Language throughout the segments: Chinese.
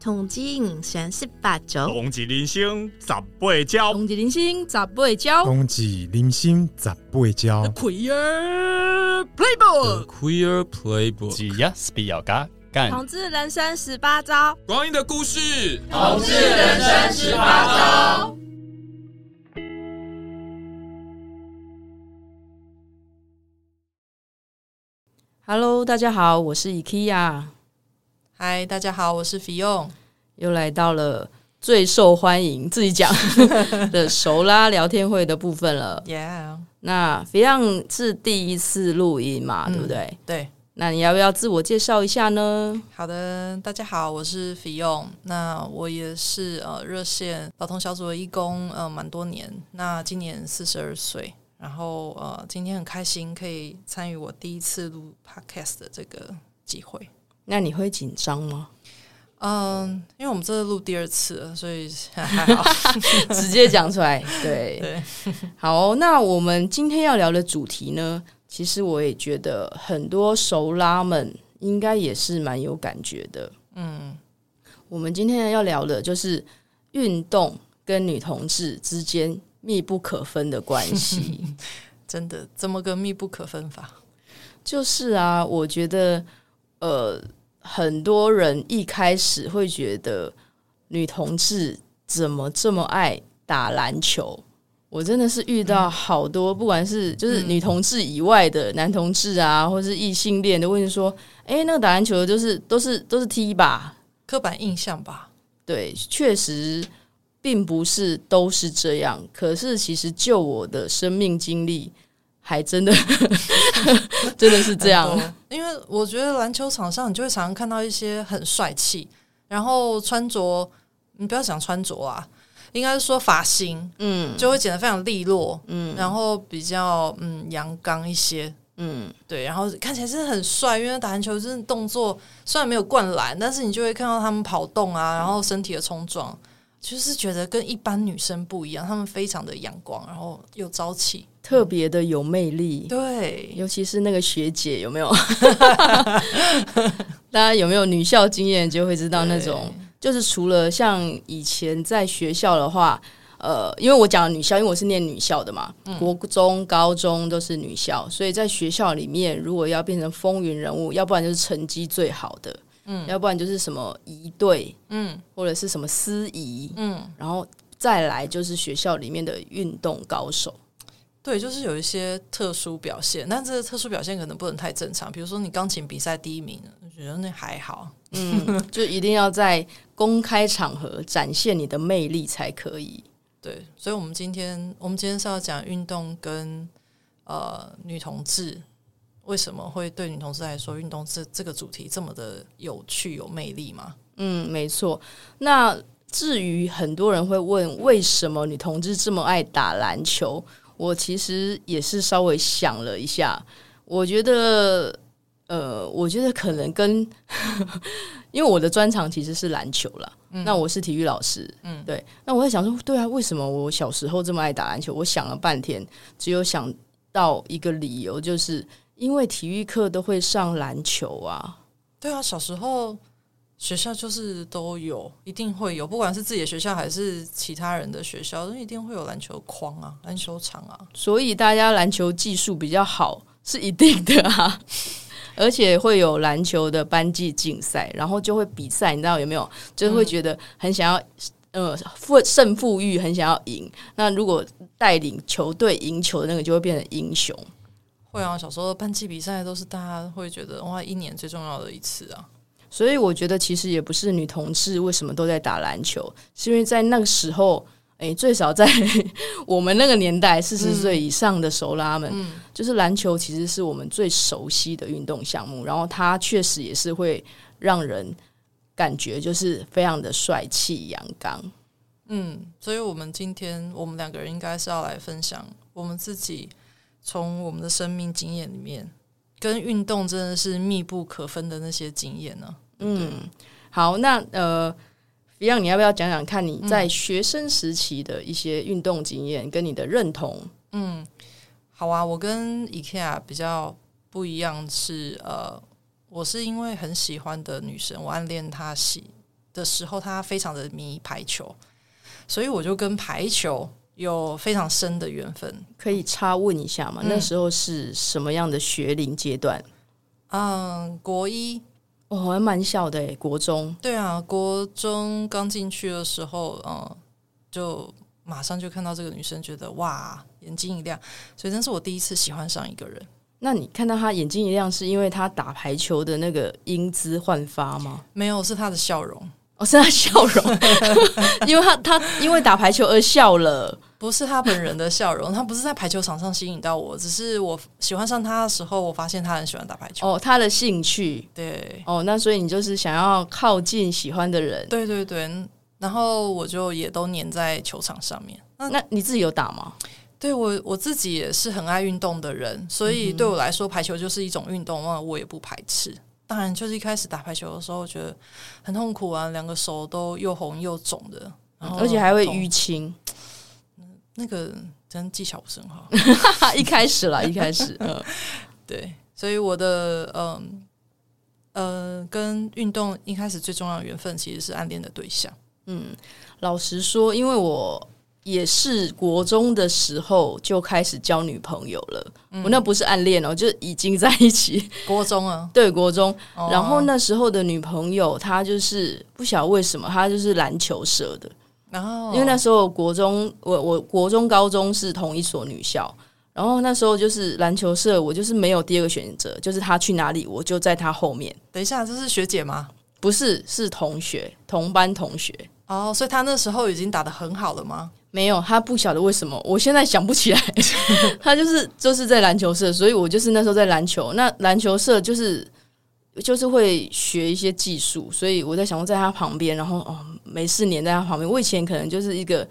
统计三十八周，冬季零星十八招，冬季零星十八招，冬季零星十八招。Queer Playbook，Queer Playbook，只要是比较嘎干。同志人生十八招，光阴的故事，同志人生十八招。Hello，大家好，我是 IKEA。嗨，大家好，我是 Fion，又来到了最受欢迎自己讲 的熟拉聊天会的部分了。Yeah，那 Fion 是第一次录音嘛，嗯、对不对？对。那你要不要自我介绍一下呢？好的，大家好，我是 Fion。那我也是呃热线老同小组的义工，呃蛮多年。那今年四十二岁，然后呃今天很开心可以参与我第一次录 Podcast 的这个机会。那你会紧张吗？嗯，因为我们这是录第二次了，所以还好，直接讲出来。对对，好，那我们今天要聊的主题呢，其实我也觉得很多熟拉们应该也是蛮有感觉的。嗯，我们今天要聊的就是运动跟女同志之间密不可分的关系。真的，怎么个密不可分法？就是啊，我觉得，呃。很多人一开始会觉得女同志怎么这么爱打篮球？我真的是遇到好多，不管是就是女同志以外的男同志啊，或是异性恋的，问说：“哎，那个打篮球的就是都是都是 T 吧？刻板印象吧？”对，确实并不是都是这样。可是其实就我的生命经历。还真的，真的是这样。因为我觉得篮球场上，你就会常常看到一些很帅气，然后穿着，你不要讲穿着啊，应该是说发型，嗯，就会剪得非常利落，嗯，然后比较嗯阳刚一些，嗯，对，然后看起来真的很帅。因为打篮球真的动作虽然没有灌篮，但是你就会看到他们跑动啊，然后身体的冲撞，就是觉得跟一般女生不一样，她们非常的阳光，然后又朝气。特别的有魅力，对，尤其是那个学姐有没有？大家有没有女校经验，就会知道那种，就是除了像以前在学校的话，呃，因为我讲女校，因为我是念女校的嘛，嗯、国中、高中都是女校，所以在学校里面，如果要变成风云人物，要不然就是成绩最好的，嗯，要不然就是什么仪队，嗯，或者是什么司仪，嗯，然后再来就是学校里面的运动高手。对，就是有一些特殊表现，但这个特殊表现可能不能太正常。比如说，你钢琴比赛第一名，我觉得那还好。嗯，就一定要在公开场合展现你的魅力才可以。对，所以，我们今天，我们今天是要讲运动跟呃女同志为什么会对女同志来说，运动这这个主题这么的有趣、有魅力吗？嗯，没错。那至于很多人会问，为什么女同志这么爱打篮球？我其实也是稍微想了一下，我觉得，呃，我觉得可能跟，因为我的专长其实是篮球啦。嗯、那我是体育老师，嗯，对，那我在想说，对啊，为什么我小时候这么爱打篮球？我想了半天，只有想到一个理由，就是因为体育课都会上篮球啊。对啊，小时候。学校就是都有，一定会有，不管是自己的学校还是其他人的学校，都一定会有篮球框啊、篮球场啊。所以大家篮球技术比较好是一定的啊，而且会有篮球的班级竞赛，然后就会比赛，你知道有没有？就会觉得很想要，嗯、呃，负胜负欲很想要赢。那如果带领球队赢球的那个，就会变成英雄。会啊，小时候班级比赛都是大家会觉得哇，一年最重要的一次啊。所以我觉得其实也不是女同志为什么都在打篮球，是因为在那个时候，诶，最少在 我们那个年代，四十岁以上的熟拉们，嗯，就是篮球其实是我们最熟悉的运动项目，然后它确实也是会让人感觉就是非常的帅气阳刚。嗯，所以我们今天我们两个人应该是要来分享我们自己从我们的生命经验里面。跟运动真的是密不可分的那些经验呢、啊。嗯，好，那呃，Fion，你要不要讲讲看你在学生时期的一些运动经验跟你的认同？嗯，好啊，我跟 IKEA 比较不一样是呃，我是因为很喜欢的女生，我暗恋她喜的时候，她非常的迷排球，所以我就跟排球有非常深的缘分。可以插问一下吗？嗯、那时候是什么样的学龄阶段？嗯，国一，我、哦、还蛮小的诶，国中。对啊，国中刚进去的时候，嗯，就马上就看到这个女生，觉得哇，眼睛一亮，所以那是我第一次喜欢上一个人。那你看到她眼睛一亮，是因为她打排球的那个英姿焕发吗？没有，是她的笑容。哦，是她笑容，因为她她因为打排球而笑了，不是他本人的笑容。他不是在排球场上吸引到我，只是我喜欢上他的时候，我发现他很喜欢打排球。哦，他的兴趣，对。哦，那所以你就是想要靠近喜欢的人，对对对。然后我就也都黏在球场上面。那那你自己有打吗？对，我我自己也是很爱运动的人，所以对我来说，排球就是一种运动，那我也不排斥。当然，就是一开始打排球的时候，觉得很痛苦啊，两个手都又红又肿的，然后而且还会淤青。那个真技巧不是很好。一开始啦，一开始，嗯，对，所以我的嗯呃，跟运动一开始最重要的缘分其实是暗恋的对象。嗯，老实说，因为我。也是国中的时候就开始交女朋友了，嗯、我那不是暗恋哦，就已经在一起。国中啊，对，国中。哦、然后那时候的女朋友，她就是不晓得为什么，她就是篮球社的。然后，因为那时候国中，我我国中、高中是同一所女校，然后那时候就是篮球社，我就是没有第二个选择，就是她去哪里，我就在她后面。等一下，这是学姐吗？不是，是同学，同班同学。哦，所以她那时候已经打的很好了吗？没有，他不晓得为什么，我现在想不起来。他就是就是在篮球社，所以我就是那时候在篮球。那篮球社就是就是会学一些技术，所以我在想说，在他旁边，然后哦，没事黏在他旁边。我以前可能就是一个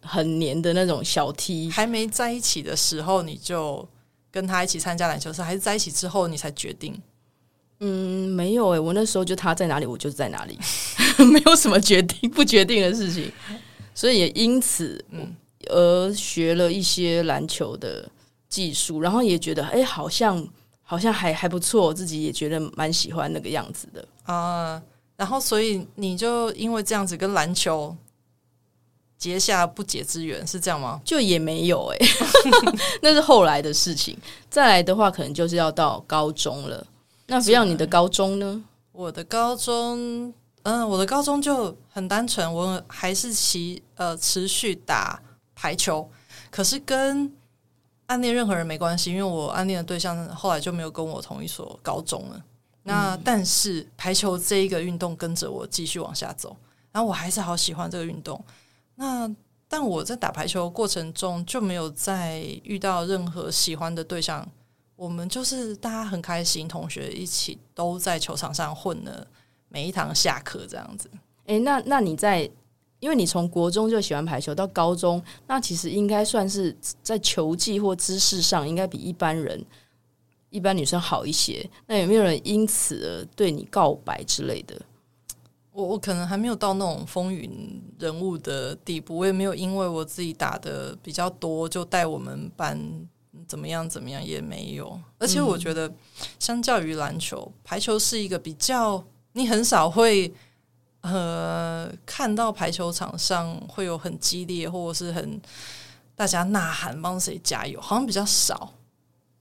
很黏的那种小 T。还没在一起的时候，你就跟他一起参加篮球赛，还是在一起之后你才决定？嗯，没有诶、欸，我那时候就他在哪里，我就在哪里，没有什么决定不决定的事情。所以也因此，嗯，而学了一些篮球的技术，然后也觉得，哎、欸，好像好像还还不错，我自己也觉得蛮喜欢那个样子的啊。然后，所以你就因为这样子跟篮球结下不解之缘，是这样吗？就也没有哎、欸，那是后来的事情。再来的话，可能就是要到高中了。那不要你的高中呢？我的高中。嗯，我的高中就很单纯，我还是持呃持续打排球，可是跟暗恋任何人没关系，因为我暗恋的对象后来就没有跟我同一所高中了。那、嗯、但是排球这一个运动跟着我继续往下走，然后我还是好喜欢这个运动。那但我在打排球过程中就没有再遇到任何喜欢的对象，我们就是大家很开心，同学一起都在球场上混了。每一堂下课这样子，诶、欸，那那你在，因为你从国中就喜欢排球到高中，那其实应该算是在球技或知识上，应该比一般人、一般女生好一些。那有没有人因此而对你告白之类的？我我可能还没有到那种风云人物的地步，我也没有因为我自己打的比较多，就带我们班怎么样怎么样，也没有。而且我觉得，相较于篮球，排球是一个比较。你很少会呃看到排球场上会有很激烈或者是很大家呐喊帮谁加油，好像比较少。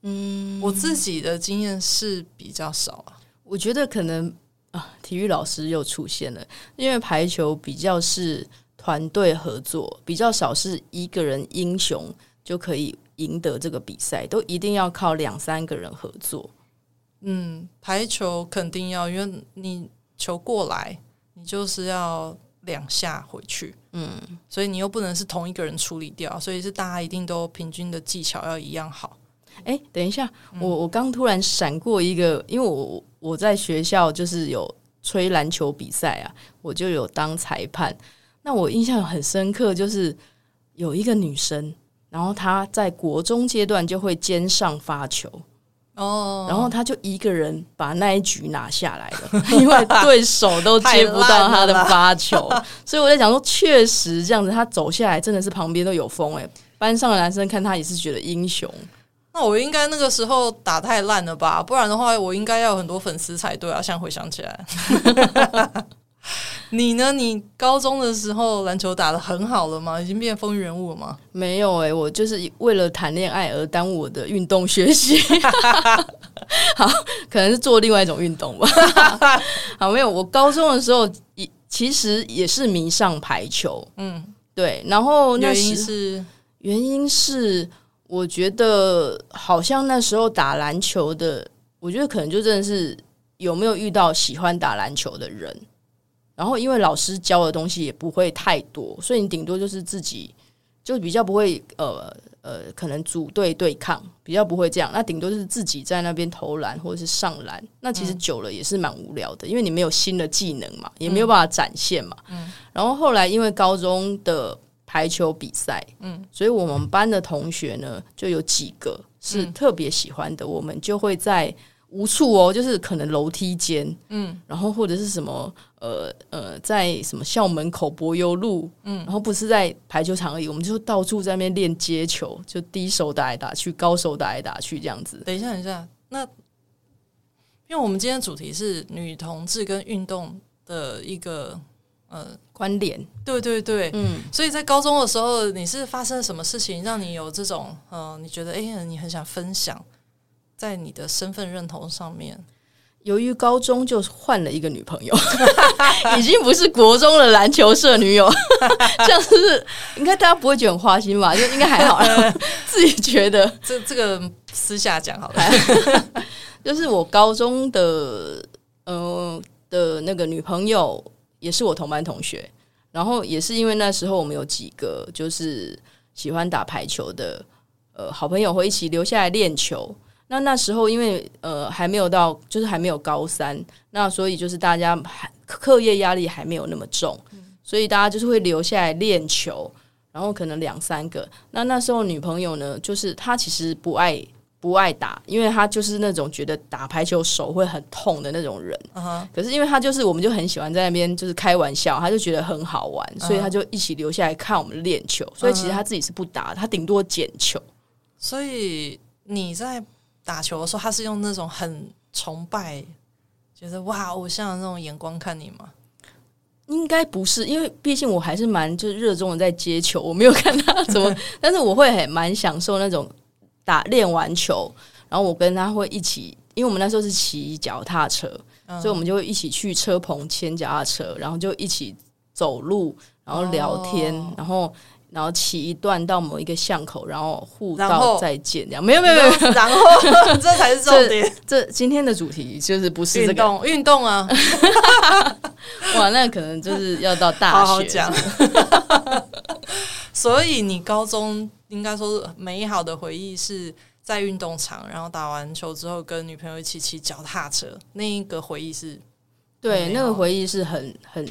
嗯，我自己的经验是比较少啊。我觉得可能啊，体育老师又出现了，因为排球比较是团队合作，比较少是一个人英雄就可以赢得这个比赛，都一定要靠两三个人合作。嗯，排球肯定要，因为你球过来，你就是要两下回去，嗯，所以你又不能是同一个人处理掉，所以是大家一定都平均的技巧要一样好。哎，等一下，嗯、我我刚突然闪过一个，因为我我在学校就是有吹篮球比赛啊，我就有当裁判。那我印象很深刻，就是有一个女生，然后她在国中阶段就会肩上发球。哦，然后他就一个人把那一局拿下来了，因为对手都接不到他的发球，所以我在想说，确实这样子，他走下来真的是旁边都有风哎，班上的男生看他也是觉得英雄。那我应该那个时候打太烂了吧？不然的话，我应该要有很多粉丝才对啊。现在回想起来，你呢？你高中的时候篮球打的很好了吗？已经变风云人物了吗？没有哎、欸，我就是为了谈恋爱而耽误我的运动学习。好，可能是做另外一种运动吧。好，没有。我高中的时候也其实也是迷上排球。嗯，对。然后那原因是原因是我觉得好像那时候打篮球的，我觉得可能就真的是有没有遇到喜欢打篮球的人。然后，因为老师教的东西也不会太多，所以你顶多就是自己，就比较不会呃呃，可能组队对抗，比较不会这样。那顶多就是自己在那边投篮或者是上篮。那其实久了也是蛮无聊的，因为你没有新的技能嘛，也没有办法展现嘛。嗯。然后后来因为高中的排球比赛，嗯，所以我们班的同学呢就有几个是特别喜欢的，我们就会在。无处哦，就是可能楼梯间，嗯，然后或者是什么，呃呃，在什么校门口柏油路，嗯，然后不是在排球场而已，我们就到处在那边练接球，就低手打来打去，高手打来打去这样子。等一下，等一下，那因为我们今天的主题是女同志跟运动的一个呃关联，对对对，嗯，所以在高中的时候，你是发生了什么事情让你有这种，呃，你觉得哎呀，你很想分享？在你的身份认同上面，由于高中就换了一个女朋友，已经不是国中的篮球社女友，这样是应该大家不会觉得很花心吧？就应该还好，自己觉得这这个私下讲好了。就是我高中的呃的那个女朋友，也是我同班同学，然后也是因为那时候我们有几个就是喜欢打排球的呃好朋友，会一起留下来练球。那那时候因为呃还没有到，就是还没有高三，那所以就是大家还课业压力还没有那么重，所以大家就是会留下来练球，然后可能两三个。那那时候女朋友呢，就是她其实不爱不爱打，因为她就是那种觉得打排球手会很痛的那种人。Uh huh. 可是因为她就是我们就很喜欢在那边就是开玩笑，她就觉得很好玩，所以她就一起留下来看我们练球。所以其实她自己是不打，她顶多捡球。所以你在。打球的时候，他是用那种很崇拜，觉得哇偶像的那种眼光看你吗？应该不是，因为毕竟我还是蛮就是热衷的在接球，我没有看他怎么，但是我会很蛮享受那种打练完球，然后我跟他会一起，因为我们那时候是骑脚踏车，嗯、所以我们就会一起去车棚牵脚踏车，然后就一起走路，然后聊天，哦、然后。然后骑一段到某一个巷口，然后互道再见，这样没有没有没有，然后 这才是重点。这，这今天的主题就是不是这个运动运动啊？哇，那可能就是要到大学好好讲。所以你高中应该说是美好的回忆是在运动场，然后打完球之后跟女朋友一起骑脚踏车，那一个回忆是？对，那个回忆是很很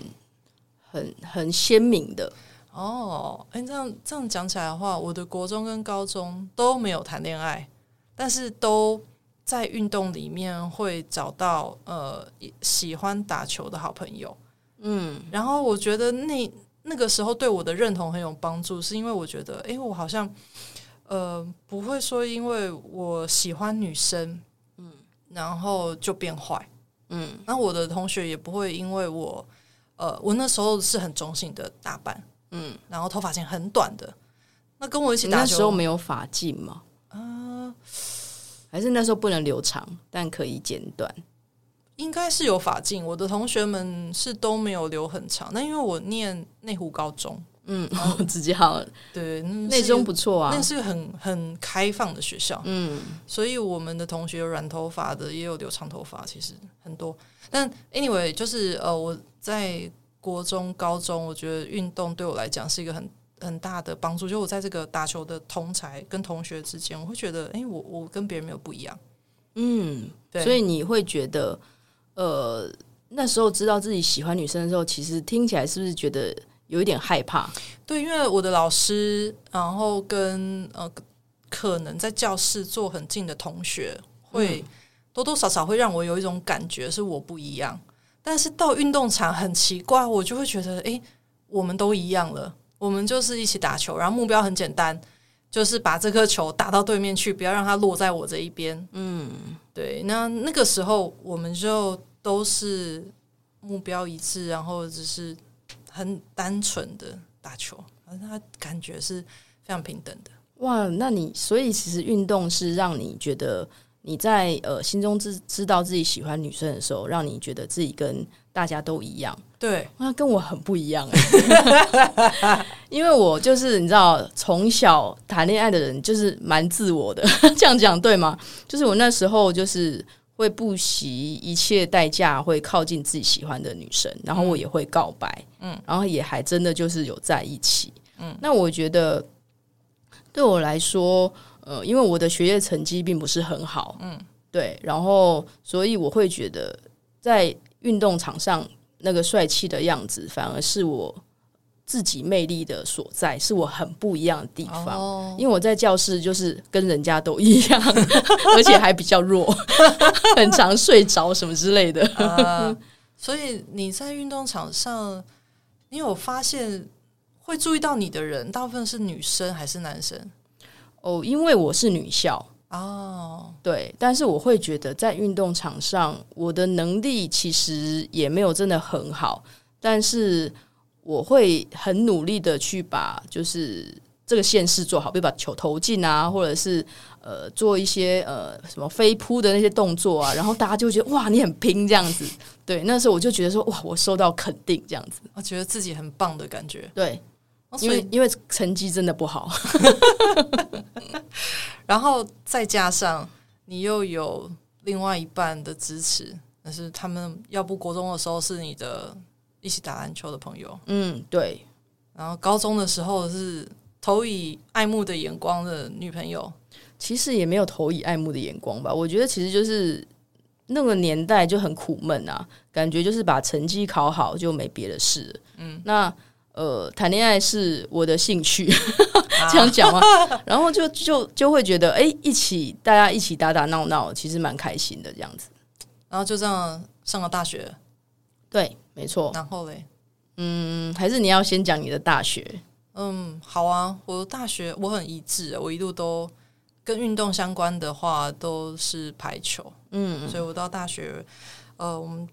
很很鲜明的。哦，哎，这样这样讲起来的话，我的国中跟高中都没有谈恋爱，但是都在运动里面会找到呃喜欢打球的好朋友。嗯，然后我觉得那那个时候对我的认同很有帮助，是因为我觉得，哎，我好像呃不会说因为我喜欢女生，嗯，然后就变坏，嗯，那我的同学也不会因为我，呃，我那时候是很中性的打扮。嗯，然后头发型很短的，那跟我一起打球。那时候没有发髻吗？啊、呃，还是那时候不能留长，但可以剪短。应该是有发髻，我的同学们是都没有留很长。那因为我念内湖高中，嗯，后直接好了。对，内中不错啊，那是很很开放的学校。嗯，所以我们的同学有染头发的，也有留长头发，其实很多。但 anyway，就是呃，我在。国中、高中，我觉得运动对我来讲是一个很很大的帮助。就我在这个打球的同才跟同学之间，我会觉得，哎、欸，我我跟别人没有不一样。嗯，对。所以你会觉得，呃，那时候知道自己喜欢女生的时候，其实听起来是不是觉得有一点害怕？对，因为我的老师，然后跟呃，可能在教室坐很近的同学，会多多少少会让我有一种感觉，是我不一样。但是到运动场很奇怪，我就会觉得，诶，我们都一样了，我们就是一起打球，然后目标很简单，就是把这颗球打到对面去，不要让它落在我这一边。嗯，对。那那个时候我们就都是目标一致，然后只是很单纯的打球，反正他感觉是非常平等的。哇，那你所以其实运动是让你觉得你在呃心中知知道自己喜欢女生的时候，让你觉得自己跟大家都一样。对，那跟我很不一样，因为我就是你知道，从小谈恋爱的人就是蛮自我的，这样讲对吗？就是我那时候就是会不惜一切代价会靠近自己喜欢的女生，然后我也会告白，嗯，然后也还真的就是有在一起，嗯，那我觉得对我来说，呃，因为我的学业成绩并不是很好，嗯，对，然后所以我会觉得在运动场上。那个帅气的样子，反而是我自己魅力的所在，是我很不一样的地方。Oh. 因为我在教室就是跟人家都一样，而且还比较弱，很常睡着什么之类的。Uh, 所以你在运动场上，你有发现会注意到你的人，大部分是女生还是男生？哦，oh, 因为我是女校。哦，oh. 对，但是我会觉得在运动场上，我的能力其实也没有真的很好，但是我会很努力的去把就是这个线式做好，比如把球投进啊，或者是呃做一些呃什么飞扑的那些动作啊，然后大家就觉得哇，你很拼这样子。对，那时候我就觉得说哇，我受到肯定这样子，我觉得自己很棒的感觉。对，因为因为成绩真的不好。然后再加上你又有另外一半的支持，但是他们要不国中的时候是你的一起打篮球的朋友，嗯，对。然后高中的时候是投以爱慕的眼光的女朋友，其实也没有投以爱慕的眼光吧。我觉得其实就是那个年代就很苦闷啊，感觉就是把成绩考好就没别的事。嗯，那。呃，谈恋爱是我的兴趣，这样讲吗？然后就就就会觉得，哎，一起大家一起打打闹闹，其实蛮开心的这样子。然后就这样上了大学，对，没错。然后嘞，嗯，还是你要先讲你的大学。嗯，好啊，我的大学我很一致，我一路都跟运动相关的话都是排球。嗯，所以我到大学，呃，我们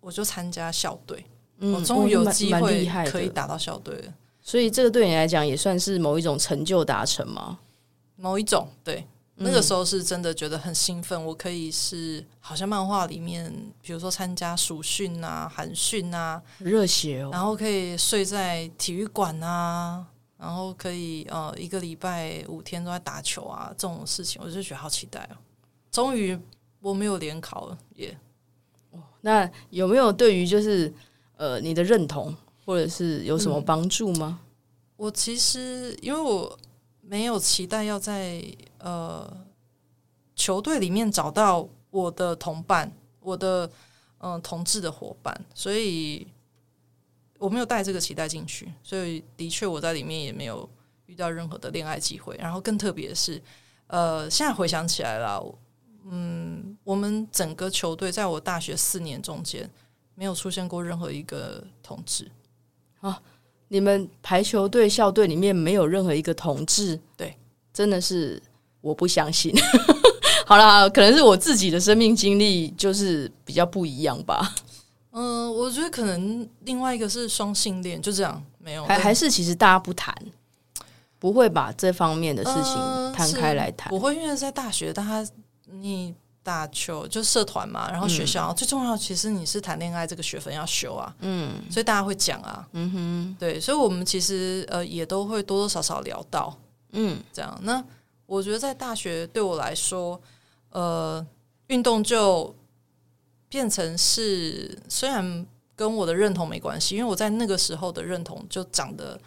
我就参加校队。我终于有机会可以打到校队了，所以这个对你来讲也算是某一种成就达成吗？某一种，对，那个时候是真的觉得很兴奋。我可以是好像漫画里面，比如说参加暑训啊、寒训啊，热血哦，然后可以睡在体育馆啊，然后可以呃一个礼拜五天都在打球啊，这种事情我就觉得好期待哦。终于我没有联考了，耶！那有没有对于就是？呃，你的认同或者是有什么帮助吗？嗯，我其实因为我没有期待要在呃球队里面找到我的同伴，我的嗯、呃、同志的伙伴，所以我没有带这个期待进去。所以的确我在里面也没有遇到任何的恋爱机会。然后更特别的是，呃，现在回想起来了，嗯，我们整个球队在我大学四年中间。没有出现过任何一个同志啊！你们排球队校队里面没有任何一个同志？对，真的是我不相信。好啦，可能是我自己的生命经历就是比较不一样吧。嗯、呃，我觉得可能另外一个是双性恋，就这样没有，还还是其实大家不谈，不会把这方面的事情摊开来谈。我会因为在大学，大家你。打球就社团嘛，然后学校、嗯、最重要，其实你是谈恋爱这个学分要修啊，嗯，所以大家会讲啊，嗯哼，对，所以我们其实呃也都会多多少少聊到，嗯，这样。那我觉得在大学对我来说，呃，运动就变成是虽然跟我的认同没关系，因为我在那个时候的认同就长得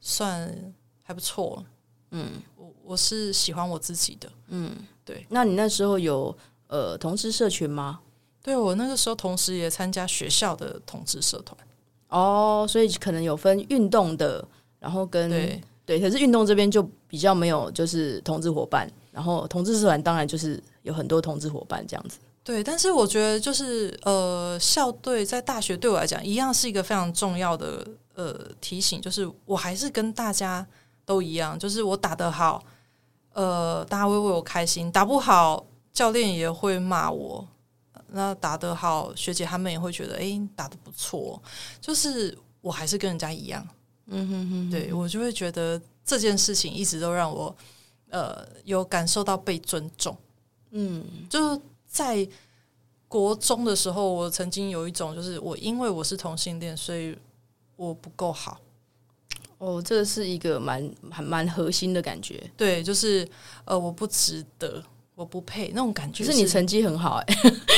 算还不错，嗯，我我是喜欢我自己的，嗯，对。那你那时候有？呃，同志社群吗？对，我那个时候同时也参加学校的同志社团哦，所以可能有分运动的，然后跟对，对，可是运动这边就比较没有，就是同志伙伴，然后同志社团当然就是有很多同志伙伴这样子。对，但是我觉得就是呃，校队在大学对我来讲一样是一个非常重要的呃提醒，就是我还是跟大家都一样，就是我打得好，呃，大家会为我开心；打不好。教练也会骂我，那打得好，学姐他们也会觉得，哎，打得不错。就是我还是跟人家一样，嗯哼哼，对我就会觉得这件事情一直都让我呃有感受到被尊重。嗯，就在国中的时候，我曾经有一种，就是我因为我是同性恋，所以我不够好。哦，这是一个蛮蛮蛮核心的感觉。对，就是呃，我不值得，我不配那种感觉。可是你成绩很好哎，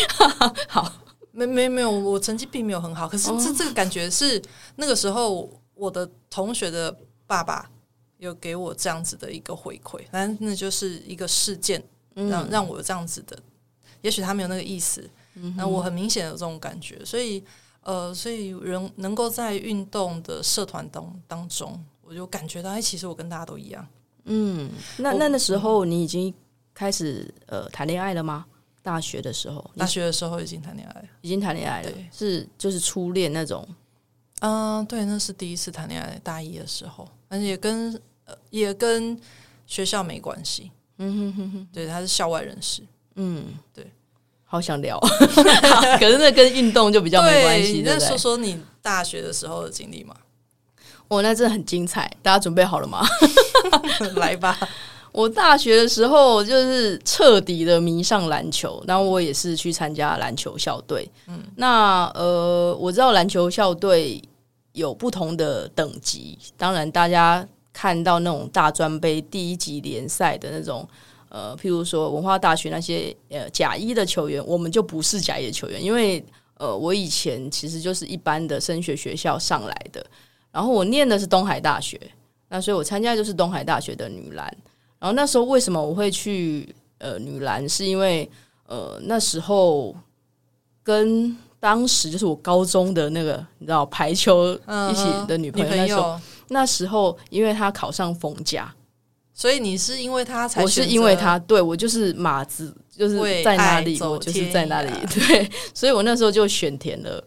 好，没没没有，我成绩并没有很好。可是这这个感觉是那个时候我的同学的爸爸有给我这样子的一个回馈，反正那就是一个事件让让我有这样子的。也许他没有那个意思，那我很明显有这种感觉，所以。呃，所以人能够在运动的社团当当中，我就感觉到，哎，其实我跟大家都一样。嗯，那那那时候你已经开始呃谈恋爱了吗？大学的时候，大学的时候已经谈恋爱了，已经谈恋爱了，对是就是初恋那种。嗯、呃，对，那是第一次谈恋爱，大一的时候，而且也跟呃也跟学校没关系。嗯哼哼哼，对，他是校外人士。嗯，对。好想聊，可是那跟运动就比较没关系。那说说你大学的时候的经历嘛？我那真的很精彩，大家准备好了吗？来吧！我大学的时候就是彻底的迷上篮球，然后我也是去参加篮球校队。嗯，那呃，我知道篮球校队有不同的等级，当然大家看到那种大专杯第一级联赛的那种。呃，譬如说文化大学那些呃甲一的球员，我们就不是甲一的球员，因为呃，我以前其实就是一般的升学学校上来的，然后我念的是东海大学，那所以我参加就是东海大学的女篮，然后那时候为什么我会去呃女篮，是因为呃那时候跟当时就是我高中的那个你知道排球一起的女朋友，那时候那时候因为她考上逢甲。所以你是因为她才？我是因为她，对，我就是马子，就是在哪里我就是在哪里，对，所以我那时候就选填了，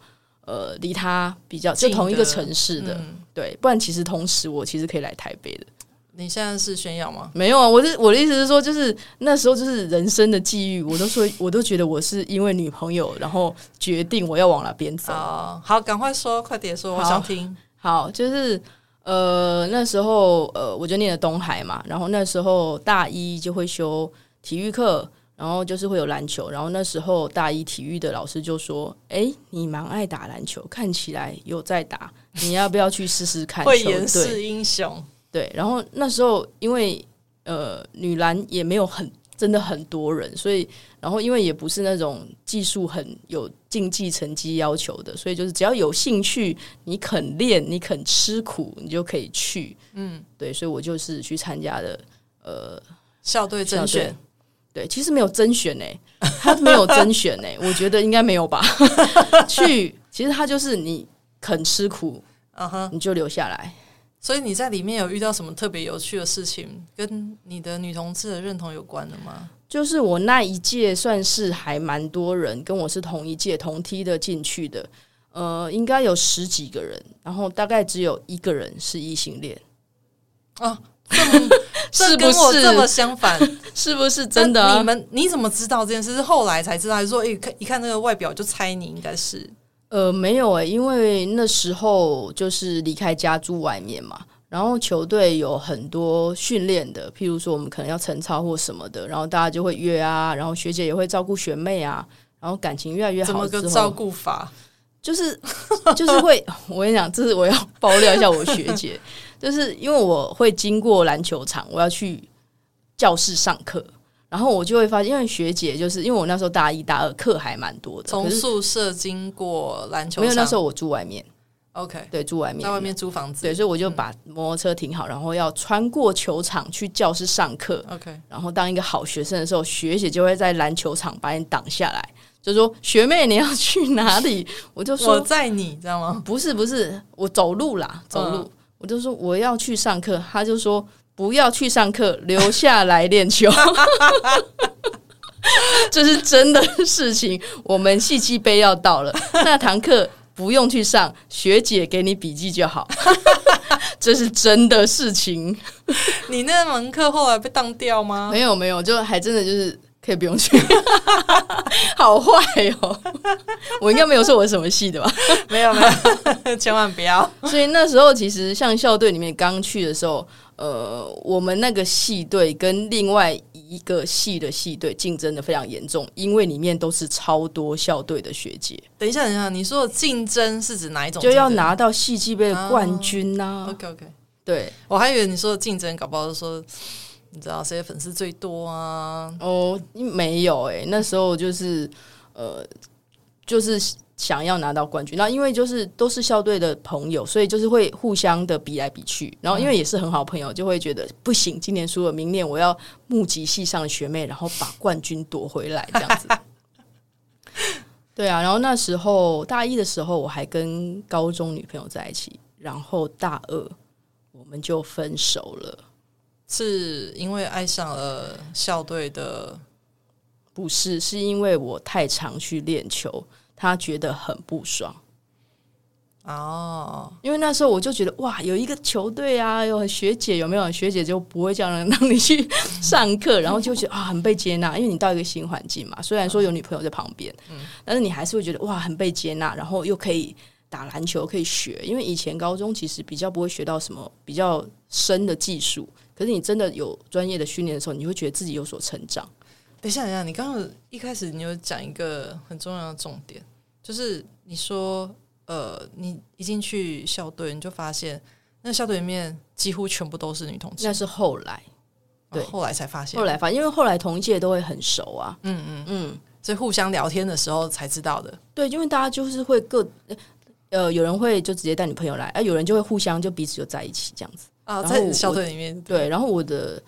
呃，离他比较就同一个城市的，嗯、对，不然其实同时我其实可以来台北的。你现在是炫耀吗？没有啊，我的我的意思是说，就是那时候就是人生的际遇，我都说 我都觉得我是因为女朋友，然后决定我要往哪边走。哦、好，赶快说，快点说，我想听。好，就是。呃，那时候呃，我就念了东海嘛，然后那时候大一就会修体育课，然后就是会有篮球，然后那时候大一体育的老师就说：“哎，你蛮爱打篮球，看起来有在打，你要不要去试试看？”会演是英雄，对。然后那时候因为呃，女篮也没有很。真的很多人，所以然后因为也不是那种技术很有竞技成绩要求的，所以就是只要有兴趣，你肯练，你肯吃苦，你就可以去。嗯，对，所以我就是去参加的呃校队甄选。对，其实没有甄选呢、欸，他没有甄选呢、欸，我觉得应该没有吧。去，其实他就是你肯吃苦，你就留下来。所以你在里面有遇到什么特别有趣的事情，跟你的女同志的认同有关的吗？就是我那一届算是还蛮多人跟我是同一届同梯的进去的，呃，应该有十几个人，然后大概只有一个人是异性恋啊，这么 是跟我这么相反，是不是真的啊？你们你怎么知道这件事？是后来才知道，还是说一看一看那个外表就猜你应该是？呃，没有诶、欸，因为那时候就是离开家住外面嘛，然后球队有很多训练的，譬如说我们可能要晨操或什么的，然后大家就会约啊，然后学姐也会照顾学妹啊，然后感情越来越好。怎么个照顾法？就是就是会，我跟你讲，这是我要爆料一下我学姐，就是因为我会经过篮球场，我要去教室上课。然后我就会发现，因为学姐就是因为我那时候大一、大二课还蛮多的，从宿舍经过篮球场，因为那时候我住外面，OK，对，住外面，在外面租房子，对，所以我就把摩托车停好，然后要穿过球场去教室上课，OK，然后当一个好学生的时候，学姐就会在篮球场把你挡下来，就说：“学妹，你要去哪里？” 我就说：“我载你，知道吗？”不是，不是，我走路啦，走路，我就说我要去上课，他就说。不要去上课，留下来练球。这是真的事情。我们系际杯要到了，那堂课不用去上，学姐给你笔记就好。这是真的事情。你那门课后来被当掉吗？没有，没有，就还真的就是可以不用去，好坏哦！我应该没有说我是什么系的吧？没有没有，千万不要。所以那时候其实像校队里面刚去的时候，呃，我们那个系队跟另外一个系的系队竞争的非常严重，因为里面都是超多校队的学姐。等一下，等一下，你说的竞争是指哪一种？就要拿到系际杯的冠军呐、啊。Oh, OK OK，对，我还以为你说的竞争，搞不好是说。你知道谁的粉丝最多啊？哦，没有哎、欸，那时候就是呃，就是想要拿到冠军。那因为就是都是校队的朋友，所以就是会互相的比来比去。然后因为也是很好朋友，就会觉得不行，今年输了，明年我要募集系上的学妹，然后把冠军夺回来这样子。对啊，然后那时候大一的时候，我还跟高中女朋友在一起，然后大二我们就分手了。是因为爱上了校队的？不是，是因为我太常去练球，他觉得很不爽。哦，因为那时候我就觉得哇，有一个球队啊，有学姐有没有？学姐就不会这样让你去上课，然后就觉得啊，很被接纳，因为你到一个新环境嘛。虽然说有女朋友在旁边，嗯，但是你还是会觉得哇，很被接纳，然后又可以打篮球，可以学。因为以前高中其实比较不会学到什么比较深的技术。可是你真的有专业的训练的时候，你会觉得自己有所成长。等一下，等一下，你刚刚一开始你有讲一个很重要的重点，就是你说，呃，你一进去校队，你就发现那校队里面几乎全部都是女同志。那是后来，对，后来才发现，后来发现，因为后来同一届都会很熟啊，嗯嗯嗯，所以互相聊天的时候才知道的。对，因为大家就是会各，呃，有人会就直接带女朋友来，啊，有人就会互相就彼此就在一起这样子。啊，在校队里面对，对，然后我的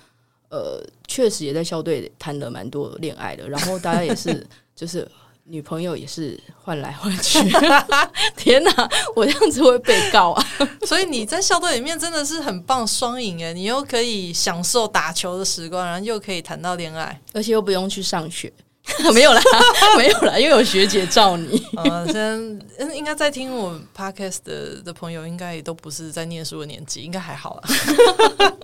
呃，确实也在校队谈了蛮多恋爱的，然后大家也是，就是女朋友也是换来换去。天哪，我这样子会被告啊！所以你在校队里面真的是很棒，双赢哎，你又可以享受打球的时光，然后又可以谈到恋爱，而且又不用去上学。没有啦，没有啦，因为有学姐罩你。嗯，现在应该在听我 podcast 的的朋友，应该也都不是在念书的年纪，应该还好啦。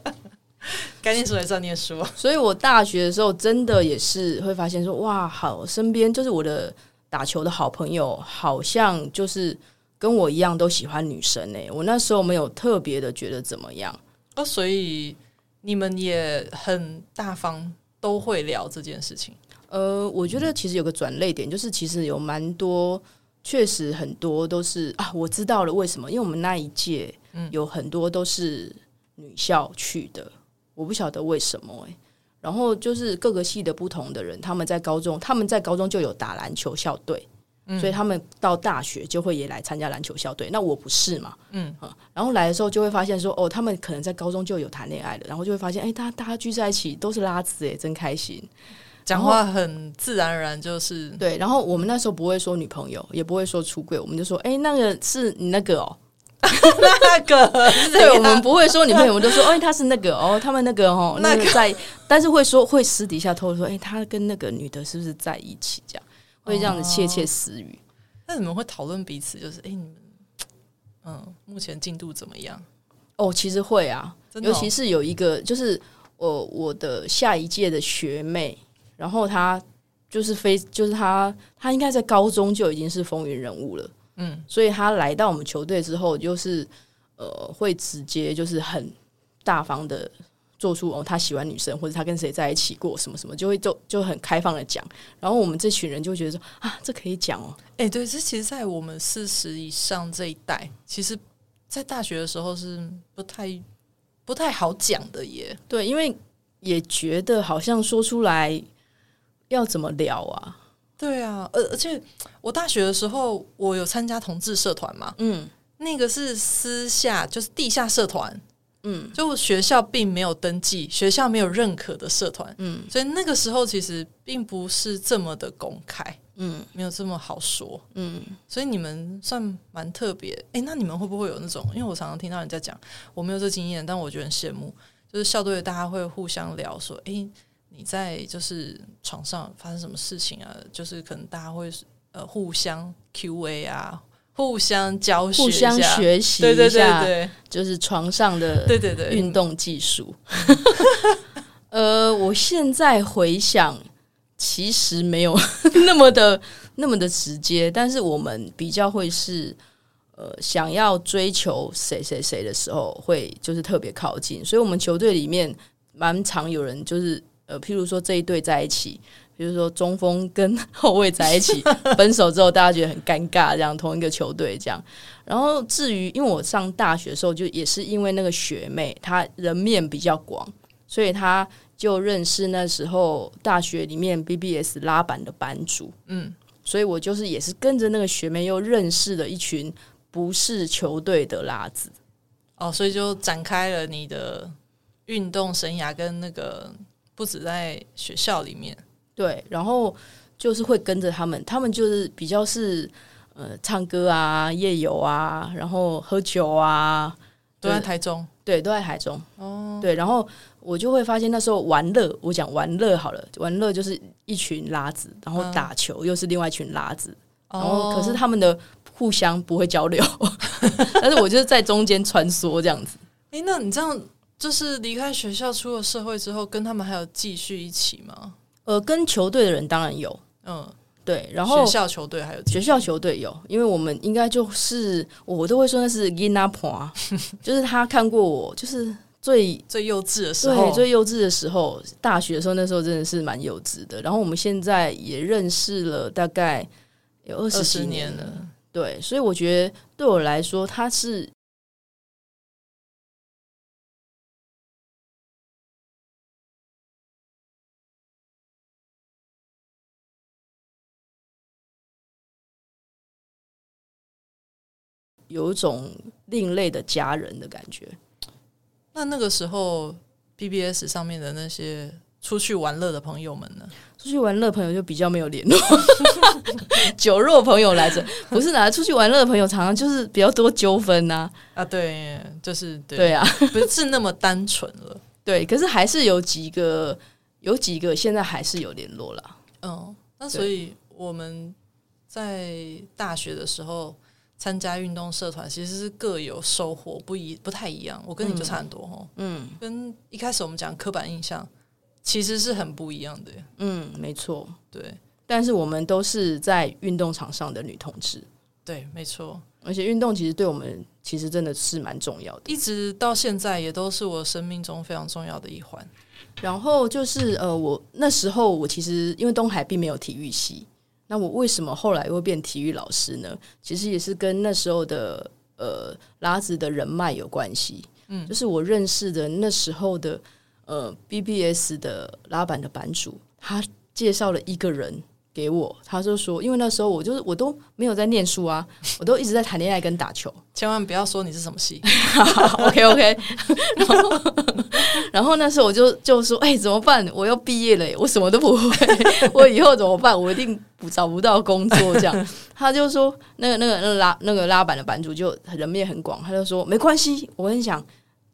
该念书还是要念书。所以我大学的时候，真的也是会发现说，哇，好，身边就是我的打球的好朋友，好像就是跟我一样都喜欢女生呢。我那时候没有特别的觉得怎么样哦，所以你们也很大方，都会聊这件事情。呃，我觉得其实有个转泪点，就是其实有蛮多，确实很多都是啊，我知道了为什么，因为我们那一届有很多都是女校去的，我不晓得为什么欸。然后就是各个系的不同的人，他们在高中，他们在高中就有打篮球校队，所以他们到大学就会也来参加篮球校队。那我不是嘛，嗯，然后来的时候就会发现说，哦，他们可能在高中就有谈恋爱了，然后就会发现，哎，大家大家聚在一起都是拉子，哎，真开心。讲话很自然而然，就是对。然后我们那时候不会说女朋友，也不会说出柜，我们就说：“哎、欸，那个是你那个哦，那个。”对，我们不会说女朋友，我们都说：“哎，他是那个哦，他们那个哦，那个在。”但是会说会私底下偷偷说：“哎、欸，他跟那个女的是不是在一起？”这样会这样子窃窃私语。那你们会讨论彼此，就是哎、欸，你们 嗯，目前进度怎么样？哦，其实会啊，哦、尤其是有一个，就是我我的下一届的学妹。然后她就是非，就是她，她应该在高中就已经是风云人物了，嗯，所以他来到我们球队之后，就是呃，会直接就是很大方的做出哦，他喜欢女生或者他跟谁在一起过什么什么，就会就就很开放的讲。然后我们这群人就会觉得说啊，这可以讲哦，哎，对，这其实，在我们四十以上这一代，其实，在大学的时候是不太不太好讲的耶，对，因为也觉得好像说出来。要怎么聊啊？对啊，而而且我大学的时候，我有参加同志社团嘛，嗯，那个是私下，就是地下社团，嗯，就学校并没有登记，学校没有认可的社团，嗯，所以那个时候其实并不是这么的公开，嗯，没有这么好说，嗯，所以你们算蛮特别，诶，那你们会不会有那种？因为我常常听到人家讲，我没有这经验，但我觉得很羡慕，就是校队大家会互相聊说，诶。你在就是床上发生什么事情啊？就是可能大家会呃互相 Q&A 啊，互相教学，互相学习，对对对对，就是床上的对对对运动技术。呃，我现在回想，其实没有 那么的那么的直接，但是我们比较会是呃想要追求谁谁谁的时候，会就是特别靠近。所以，我们球队里面蛮常有人就是呃，譬如说这一队在一起。比如说中锋跟 后卫在一起分手之后，大家觉得很尴尬，这样同一个球队这样。然后至于，因为我上大学的时候，就也是因为那个学妹，她人面比较广，所以她就认识那时候大学里面 BBS 拉板的班主。嗯，所以我就是也是跟着那个学妹，又认识了一群不是球队的拉子。哦，所以就展开了你的运动生涯，跟那个不止在学校里面。对，然后就是会跟着他们，他们就是比较是呃唱歌啊、夜游啊，然后喝酒啊，都在台中，对，都在台中。哦，对，然后我就会发现那时候玩乐，我讲玩乐好了，玩乐就是一群拉子，然后打球又是另外一群拉子，嗯、然后可是他们的互相不会交流，哦、但是我就是在中间穿梭这样子。诶，那你这样就是离开学校出了社会之后，跟他们还有继续一起吗？呃，跟球队的人当然有，嗯，对，然后学校球队还有学校球队有，因为我们应该就是我都会说那是囡仔伴，就是他看过我，就是最最幼稚的时候，对最幼稚的时候，大学的时候，那时候真的是蛮幼稚的。然后我们现在也认识了大概有二十几年了，对，所以我觉得对我来说，他是。有一种另类的家人的感觉。那那个时候，BBS 上面的那些出去玩乐的朋友们呢？出去玩乐朋友就比较没有联络。酒肉朋友来着，不是啦，出去玩乐的朋友常常就是比较多纠纷呐。啊，对，就是对，对啊，不是那么单纯了。对，可是还是有几个，有几个现在还是有联络了。嗯，那所以我们在大学的时候。参加运动社团其实是各有收获，不一不太一样。我跟你就差很多哦，嗯，跟一开始我们讲刻板印象其实是很不一样的。嗯，没错，对。但是我们都是在运动场上的女同志，对，没错。而且运动其实对我们其实真的是蛮重要的，一直到现在也都是我生命中非常重要的一环。然后就是呃，我那时候我其实因为东海并没有体育系。那我为什么后来会变体育老师呢？其实也是跟那时候的呃拉子的人脉有关系。嗯，就是我认识的那时候的呃 BBS 的拉板的版主，他介绍了一个人。给我，他就说，因为那时候我就是我都没有在念书啊，我都一直在谈恋爱跟打球。千万不要说你是什么系，OK OK 然。然后然后那时候我就就说，哎、欸，怎么办？我要毕业了，我什么都不会，我以后怎么办？我一定找不到工作。这样，他就说，那个那个那个拉那个拉板的版主就人面很广，他就说没关系，我跟你讲。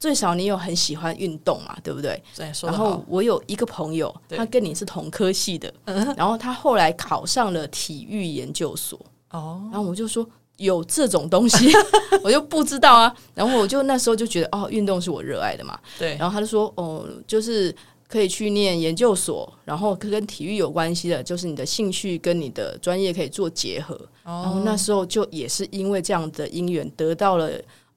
最少你有很喜欢运动嘛，对不对？对。然后我有一个朋友，他跟你是同科系的，然后他后来考上了体育研究所。哦。然后我就说有这种东西，我就不知道啊。然后我就那时候就觉得哦，运动是我热爱的嘛。对。然后他就说哦，就是可以去念研究所，然后跟体育有关系的，就是你的兴趣跟你的专业可以做结合。哦。然后那时候就也是因为这样的因缘，得到了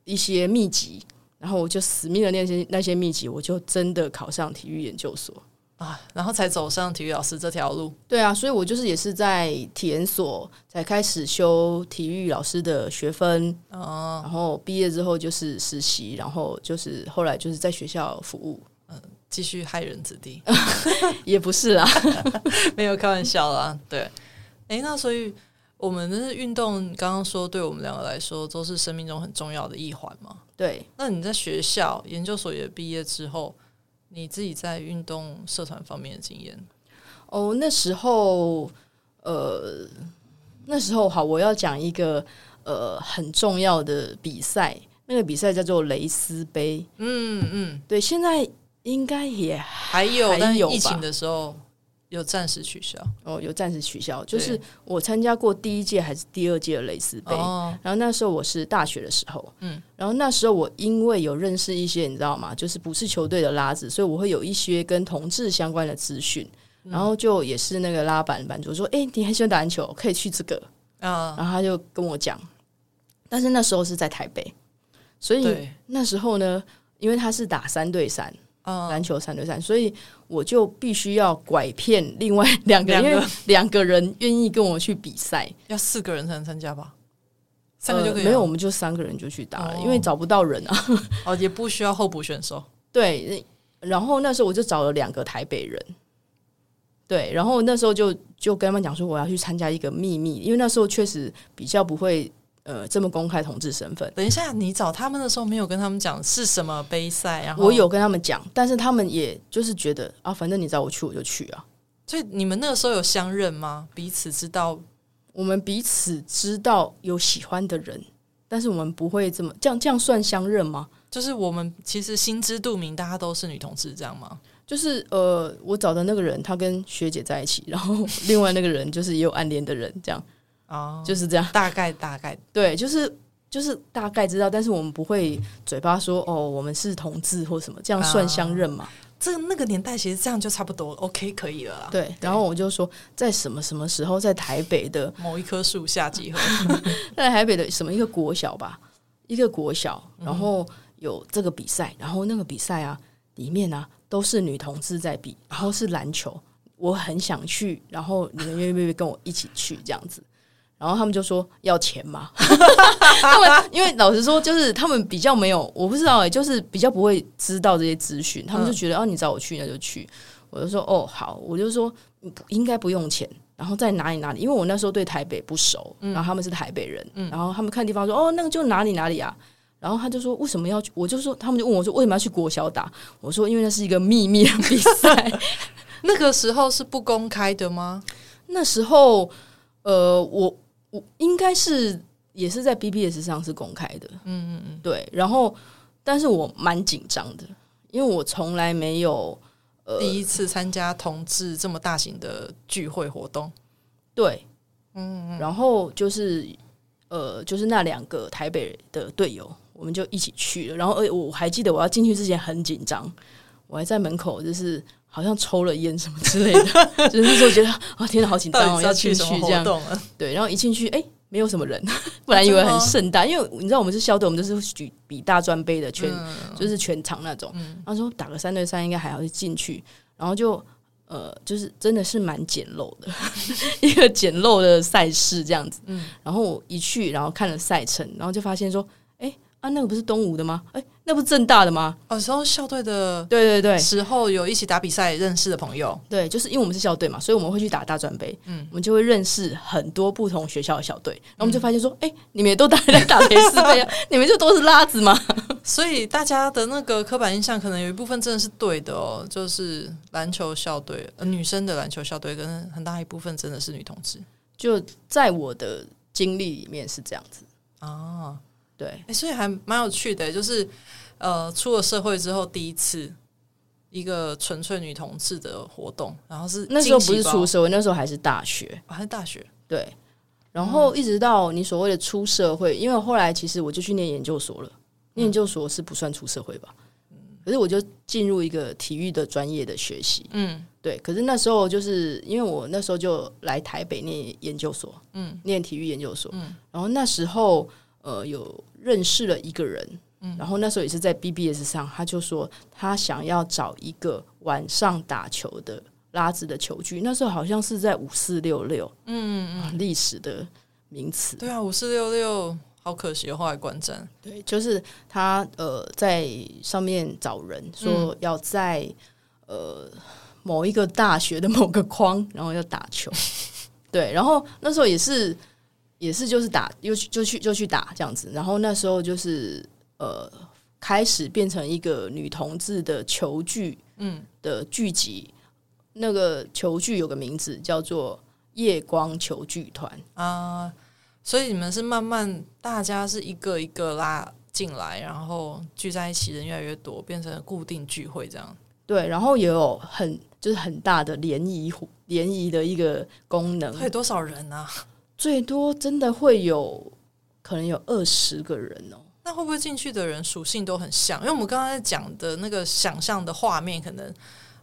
一些秘籍。然后我就死命的练习那些秘籍，我就真的考上体育研究所啊，然后才走上体育老师这条路。对啊，所以我就是也是在体研所才开始修体育老师的学分哦，然后毕业之后就是实习，然后就是后来就是在学校服务，嗯，继续害人子弟 也不是啦，没有开玩笑啦。对，诶，那所以我们的运动，刚刚说对我们两个来说都是生命中很重要的一环嘛。对，那你在学校研究所也毕业之后，你自己在运动社团方面的经验？哦，那时候，呃，那时候好，我要讲一个呃很重要的比赛，那个比赛叫做蕾丝杯。嗯嗯，对，现在应该也还有，还有，但疫情的时候。有暂时取消。哦，有暂时取消，就是我参加过第一届还是第二届的蕾丝杯，哦，然后那时候我是大学的时候，嗯，然后那时候我因为有认识一些你知道吗？就是不是球队的拉子，所以我会有一些跟同志相关的资讯，然后就也是那个拉板班主说：“哎、欸，你很喜欢打篮球，可以去这个。”啊，然后他就跟我讲，但是那时候是在台北，所以那时候呢，因为他是打三对三，篮球三对三，所以我就必须要拐骗另外两个，两个因为两个人愿意跟我去比赛，要四个人才能参加吧？三个就可以、没有，我们就三个人就去打了，哦、因为找不到人啊。哦，也不需要候补选手。对，然后那时候我就找了两个台北人。对，然后那时候就就跟他们讲说，我要去参加一个秘密，因为那时候确实比较不会呃这么公开同志身份。等一下，你找他们的时候没有跟他们讲是什么杯赛？然后我有跟他们讲，但是他们也就是觉得啊，反正你找我去我就去啊。所以你们那个时候有相认吗？彼此知道？我们彼此知道有喜欢的人，但是我们不会这么这样这样算相认吗？就是我们其实心知肚明，大家都是女同志，这样吗？就是呃，我找的那个人他跟学姐在一起，然后 另外那个人就是也有暗恋的人，这样啊，就是这样，大概大概。对，就是就是大概知道，但是我们不会嘴巴说哦，我们是同志或什么，这样算相认嘛？啊。这个那个年代其实这样就差不多，OK，可以了啦。对，对，然后我就说，在什么什么时候，在台北的某一棵树下集合，在台北的什么一个国小吧，一个国小，然后有这个比赛，然后那个比赛啊，里面啊都是女同志在比，然后是篮球，我很想去，然后你们愿不愿意跟我一起去这样子？然后他们就说要钱吗？他们因为老实说，就是他们比较没有，我不知道哎、欸，就是比较不会知道这些资讯。他们就觉得，啊，你找我去那就去。我就说，哦，好，我就说应该不用钱。然后在哪里哪里？因为我那时候对台北不熟，然后他们是台北人，嗯、然后他们看地方说，哦，那个就哪里哪里啊。然后他就说，为什么要去？我就说，他们就问我说，为什么要去国小打？我说，因为那是一个秘密的比赛。那个时候是不公开的吗？那时候，呃，我。我应该是也是在 BBS 上是公开的，嗯嗯嗯，对。然后，但是我蛮紧张的，因为我从来没有呃第一次参加同志这么大型的聚会活动，对，嗯，嗯。然后就是呃，就是那两个台北的队友，我们就一起去了。然后，呃，我还记得我要进去之前很紧张，我还在门口就是。好像抽了烟什么之类的，就是那时候觉得啊，天哪，好紧张哦，要进去这样。对，然后一进去，哎，没有什么人，本来以为很盛大，因为你知道我们是校队，我们都是举比大专杯的，全就是全场那种。然后说打个三对三应该还好，就进去，然后就呃，就是真的是蛮简陋的 一个简陋的赛事这样子。然后我一去，然后看了赛程，然后就发现说，哎啊，那个不是东吴的吗？哎。那不是正大的吗？哦，时候校队的，对对对，时候有一起打比赛认识的朋友，对，就是因为我们是校队嘛，所以我们会去打大专杯，嗯，我们就会认识很多不同学校的校队，然后我们就发现说，哎、嗯欸，你们也都打来打蕾丝杯啊，你们就都是拉子嘛？所以大家的那个刻板印象，可能有一部分真的是对的哦，就是篮球校队，呃，女生的篮球校队跟很大一部分真的是女同志，就在我的经历里面是这样子哦。对，所以还蛮有趣的，就是呃，出了社会之后第一次一个纯粹女同志的活动，然后是那时候不是出社会，那时候还是大学，哦、还是大学。对，然后一直到你所谓的出社会，因为后来其实我就去念研究所了，念研究所是不算出社会吧？嗯，可是我就进入一个体育的专业的学习，嗯，对。可是那时候就是因为我那时候就来台北念研究所，嗯，念体育研究所，嗯，然后那时候。呃，有认识了一个人，嗯，然后那时候也是在 BBS 上，他就说他想要找一个晚上打球的拉子的球具，那时候好像是在五四六六，嗯嗯，历史的名词，对啊，五四六六好可惜，后来关站，对，就是他呃在上面找人说要在、嗯、呃某一个大学的某个框，然后要打球，对，然后那时候也是。也是就是打，又去就去就去打这样子，然后那时候就是呃，开始变成一个女同志的球具，嗯的聚集。嗯、那个球具有个名字叫做夜光球剧团啊，所以你们是慢慢大家是一个一个拉进来，然后聚在一起，人越来越多，变成固定聚会这样。对，然后也有很就是很大的联谊联谊的一个功能。会有多少人啊？最多真的会有可能有二十个人哦，那会不会进去的人属性都很像？因为我们刚才讲的那个想象的画面，可能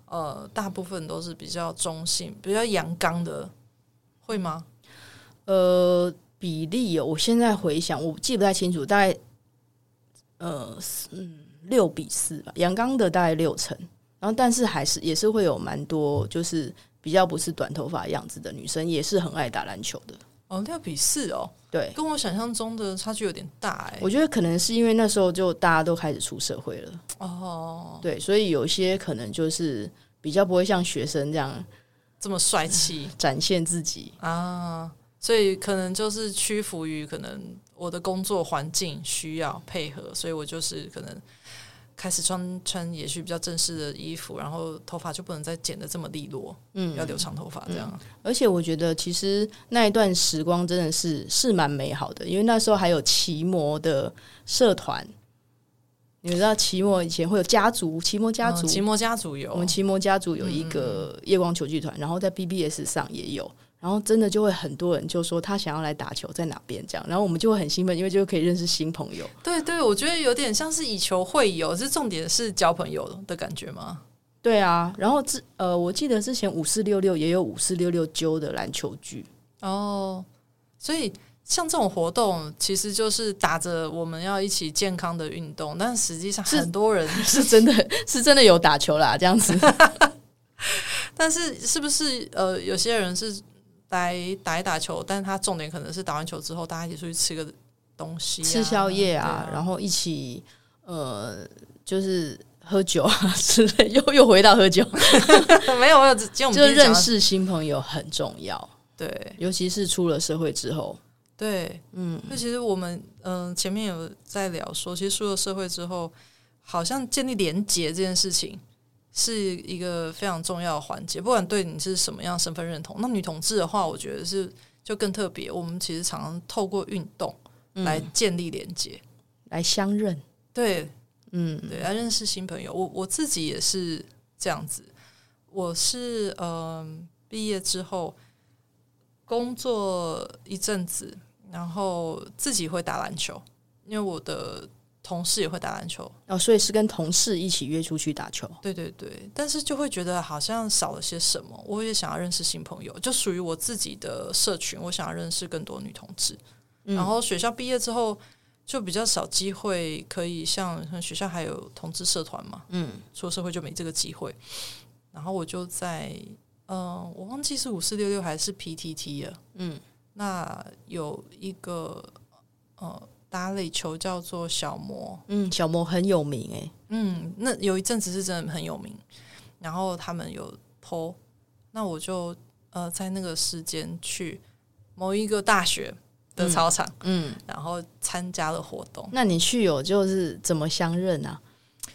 呃，大部分都是比较中性、比较阳刚的，会吗？呃，比例哦，我现在回想，我记不太清楚，大概呃，嗯，六比四吧，阳刚的大概六成，然后但是还是也是会有蛮多，就是比较不是短头发样子的女生，也是很爱打篮球的。哦，六比四哦，对，跟我想象中的差距有点大哎。我觉得可能是因为那时候就大家都开始出社会了哦，对，所以有些可能就是比较不会像学生这样这么帅气 展现自己啊，所以可能就是屈服于可能我的工作环境需要配合，所以我就是可能。开始穿穿也许比较正式的衣服，然后头发就不能再剪得这么利落，嗯，要留长头发这样，嗯。而且我觉得其实那一段时光真的是是蛮美好的，因为那时候还有奇摩的社团，你知道奇摩以前会有家族，奇摩家族，奇摩家族有，我们奇摩家族有一个夜光球剧团，然后在 BBS 上也有。然后真的就会很多人就说他想要来打球，在哪边这样，然后我们就会很兴奋，因为就可以认识新朋友。对对，我觉得有点像是以球会友，是重点是交朋友的感觉吗？对啊，然后之呃，我记得之前五四六六也有五四六六揪的篮球剧哦，所以像这种活动其实就是打着我们要一起健康的运动，但实际上很多人是，是真的是真的有打球啦，这样子。但是是不是呃，有些人是？来打一打球，但是他重点可能是打完球之后，大家一起出去吃个东西、啊，吃宵夜啊，啊。然后一起呃，就是喝酒啊之类，又又回到喝酒，没有没有，就认识新朋友很重要，对，尤其是出了社会之后，对，嗯，那其实我们嗯、呃、前面有在聊说，其实出了社会之后，好像建立连结这件事情。是一个非常重要的环节，不管对你是什么样身份认同。那女同志的话，我觉得是就更特别。我们其实常常透过运动来建立连接，嗯，来相认。对，嗯，对，来认识新朋友。我我自己也是这样子。我是嗯，毕业之后工作一阵子，然后自己会打篮球，因为我的。同事也会打篮球哦，所以是跟同事一起约出去打球。对对对，但是就会觉得好像少了些什么。我也想要认识新朋友，就属于我自己的社群。我想要认识更多女同志。嗯、然后学校毕业之后，就比较少机会可以像学校还有同志社团嘛。嗯，出社会就没这个机会。然后我就在嗯、呃，我忘记是五四六六还是 PTT 了。嗯，那有一个呃。打垒球叫做小魔，嗯，小魔很有名诶、欸，嗯，那有一阵子是真的很有名，然后他们有 po，那我就呃在那个时间去某一个大学的操场，嗯，嗯然后参加了活动。那你去有就是怎么相认啊？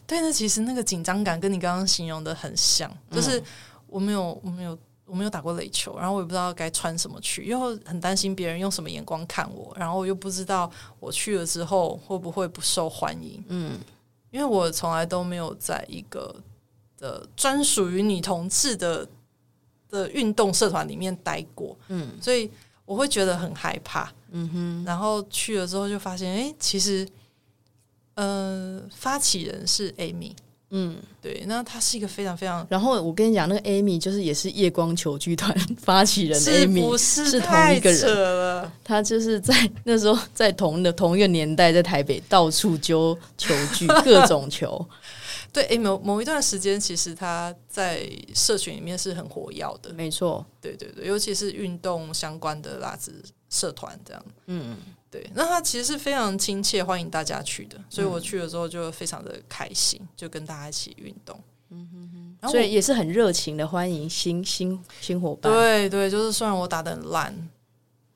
对，那其实那个紧张感跟你刚刚形容的很像，就是我没有我没有。我没有打过垒球，然后我也不知道该穿什么去，又很担心别人用什么眼光看我，然后我又不知道我去了之后会不会不受欢迎。嗯，因为我从来都没有在一个的专属于女同志的的运动社团里面待过，嗯，所以我会觉得很害怕。嗯哼，然后去了之后就发现，哎，其实，呃，发起人是 Amy。嗯，对，那他是一个非常非常……然后我跟你讲，那个 Amy 就是也是夜光球剧团 发起人，Amy 是，是同一个人。他就是在那时候在同的同一个年代，在台北到处揪球剧，各种球。对，哎，某某一段时间，其实他在社群里面是很活跃的，没错。对对对，尤其是运动相关的拉子社团这样。嗯。对，那他其实是非常亲切，欢迎大家去的，所以我去了之后就非常的开心，就跟大家一起运动。嗯哼哼，然后所以也是很热情的欢迎新新新伙伴。对对，就是虽然我打的很烂，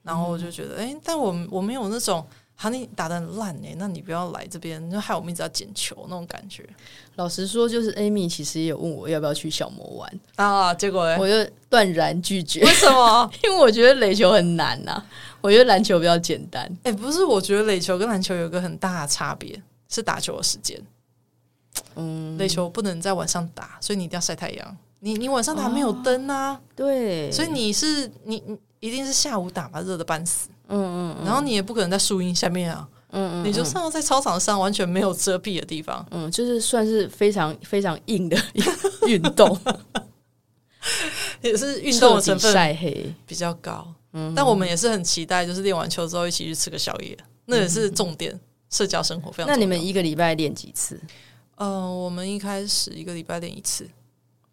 然后我就觉得，哎、嗯，但我我没有那种，好，你打的很烂哎，那你不要来这边，就害我们一直要捡球那种感觉。老实说，就是 Amy 其实也有问我要不要去小魔玩啊，结果我就断然拒绝。为什么？因为我觉得垒球很难呐、啊。我觉得篮球比较简单。哎、欸，不是，我觉得垒球跟篮球有一个很大的差别，是打球的时间。嗯，垒球不能在晚上打，所以你一定要晒太阳。你你晚上打没有灯啊、哦？对，所以你是你你一定是下午打嘛，热的半死。嗯嗯，嗯，然后你也不可能在树荫下面啊。嗯嗯，你就上在操场上完全没有遮蔽的地方。嗯，就是算是非常非常硬的运动。也是运动的成分晒黑比较高。嗯，但我们也是很期待，就是练完球之后一起去吃个宵夜，那也是重点。嗯、社交生活非常。那你们一个礼拜练几次？嗯、呃，我们一开始一个礼拜练一次。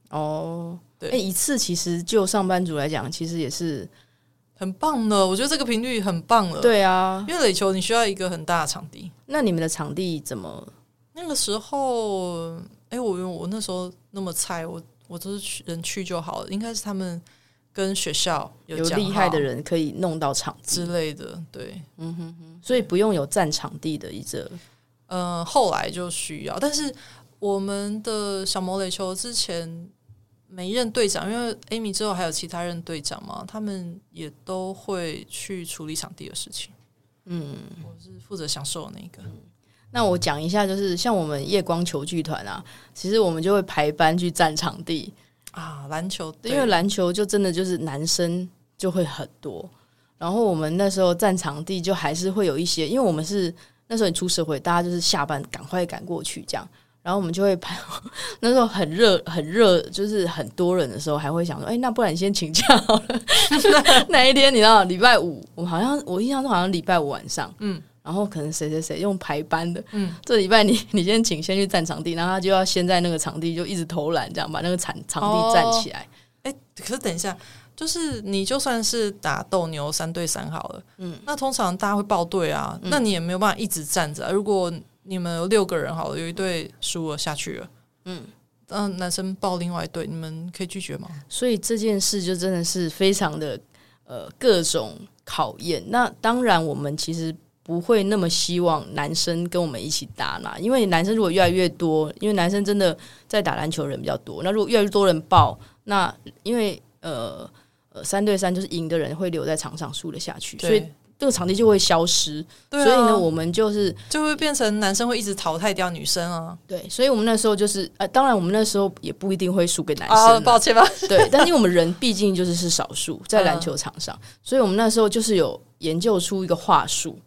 哦，对，哎，一次其实就上班族来讲，其实也是很棒的。我觉得这个频率很棒了。对啊，因为垒球你需要一个很大的场地。那你们的场地怎么？那个时候，哎，我我那时候那么菜，我我都是去人去就好了。应该是他们跟学校有厉害的人可以弄到场地之类的。对，嗯哼哼，所以不用有占场地的一个。嗯、呃，后来就需要，但是我们的小魔垒球之前。每一任队长，因为 Amy 之后还有其他任队长嘛，他们也都会去处理场地的事情。嗯，我是负责享受的那个。那我讲一下，就是像我们夜光球剧团啊，其实我们就会排班去占场地啊。篮球，因为篮球就真的就是男生就会很多，然后我们那时候占场地就还是会有一些，因为我们是那时候你出社会，大家就是下班赶快赶过去这样。然后我们就会排，那时候很热很热，就是很多人的时候，还会想说，哎，那不然你先请假好了。那 一天你知道，礼拜五，我好像我印象中好像礼拜五晚上，嗯，然后可能谁谁谁用排班的，嗯，这礼拜你 你先请，先去占场地，然后他就要先在那个场地就一直投篮，这样把那个场场地占起来。哎、哦，可是等一下，就是你就算是打斗牛三对三好了，嗯，那通常大家会报队啊，嗯、那你也没有办法一直站着、啊，如果。你们有六个人好了，有一队输了下去了，嗯，嗯，男生报另外一队，你们可以拒绝吗？所以这件事就真的是非常的呃各种考验。那当然，我们其实不会那么希望男生跟我们一起打嘛，因为男生如果越来越多，因为男生真的在打篮球人比较多，那如果越来越多人报，那因为呃呃三对三就是赢的人会留在场上，输了下去，所以。这个场地就会消失，啊、所以呢，我们就是就会变成男生会一直淘汰掉女生啊。对，所以我们那时候就是呃，当然我们那时候也不一定会输给男生，啊，抱歉吧。对，但是因为我们人毕竟就是是少数在篮球场上，嗯，所以我们那时候就是有研究出一个话术，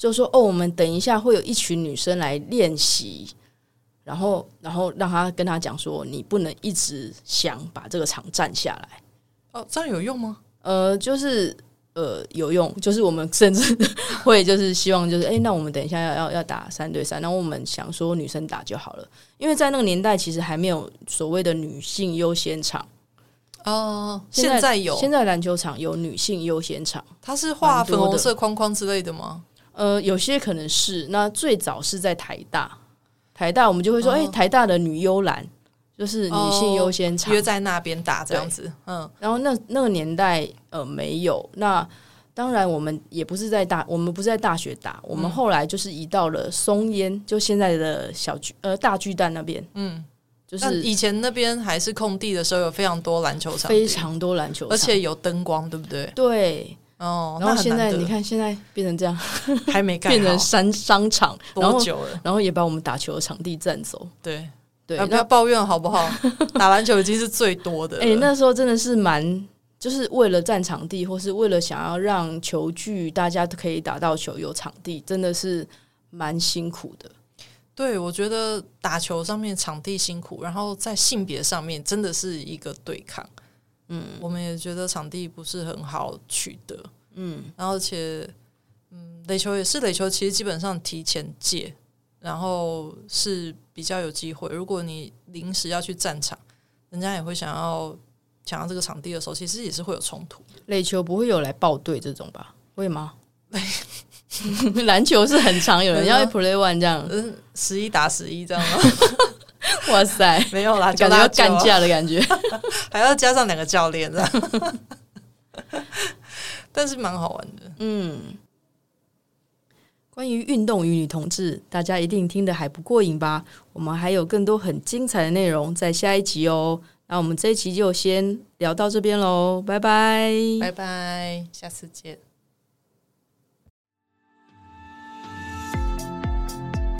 就是说哦，我们等一下会有一群女生来练习，然后然后让他跟他讲说，你不能一直想把这个场占下来。哦，这样有用吗？呃，就是。呃，有用，就是我们甚至会就是希望就是，哎、欸，那我们等一下要要要打三对三，然后我们想说女生打就好了，因为在那个年代其实还没有所谓的女性优先场哦，现在有，现在篮球场有女性优先场，它是画粉红色框框之类的吗？呃，有些可能是，那最早是在台大，台大我们就会说，哎、哦。欸，台大的女优篮。就是女性优先场，约在那边打这样子，嗯，然后那那个年代呃没有，那当然我们也不是在大，我们不是在大学打，我们后来就是移到了松烟，就现在的小巨呃大巨蛋那边，嗯，就是以前那边还是空地的时候，有非常多篮球场，非常多篮球场，而且有灯光，对不对？对，哦，然后现在你看，现在变成这样，还没盖，变成商商场，多久了？然后也把我们打球的场地占走，对。对，不要抱怨好不好？打篮球已经是最多的。哎、欸，那时候真的是蛮，就是为了占场地，或是为了想要让球具大家都可以打到球，有场地，真的是蛮辛苦的。对，我觉得打球上面场地辛苦，然后在性别上面真的是一个对抗。嗯，我们也觉得场地不是很好取得。嗯，然后而且，嗯，垒球也是垒球，其实基本上提前借。然后是比较有机会。如果你临时要去战场，人家也会想要抢到这个场地的时候，其实也是会有冲突。垒球不会有来报队这种吧？会吗？篮球是很常有人要 play one 这样，嗯，十一打十一这样吗？哇塞，没有啦，感觉要干架的感觉，还要加上两个教练这样，但是蛮好玩的，嗯。关于运动与女同志，大家一定听得还不过瘾吧？我们还有更多很精彩的内容在下一集哦。那我们这一期就先聊到这边喽，拜拜，拜拜，下次见。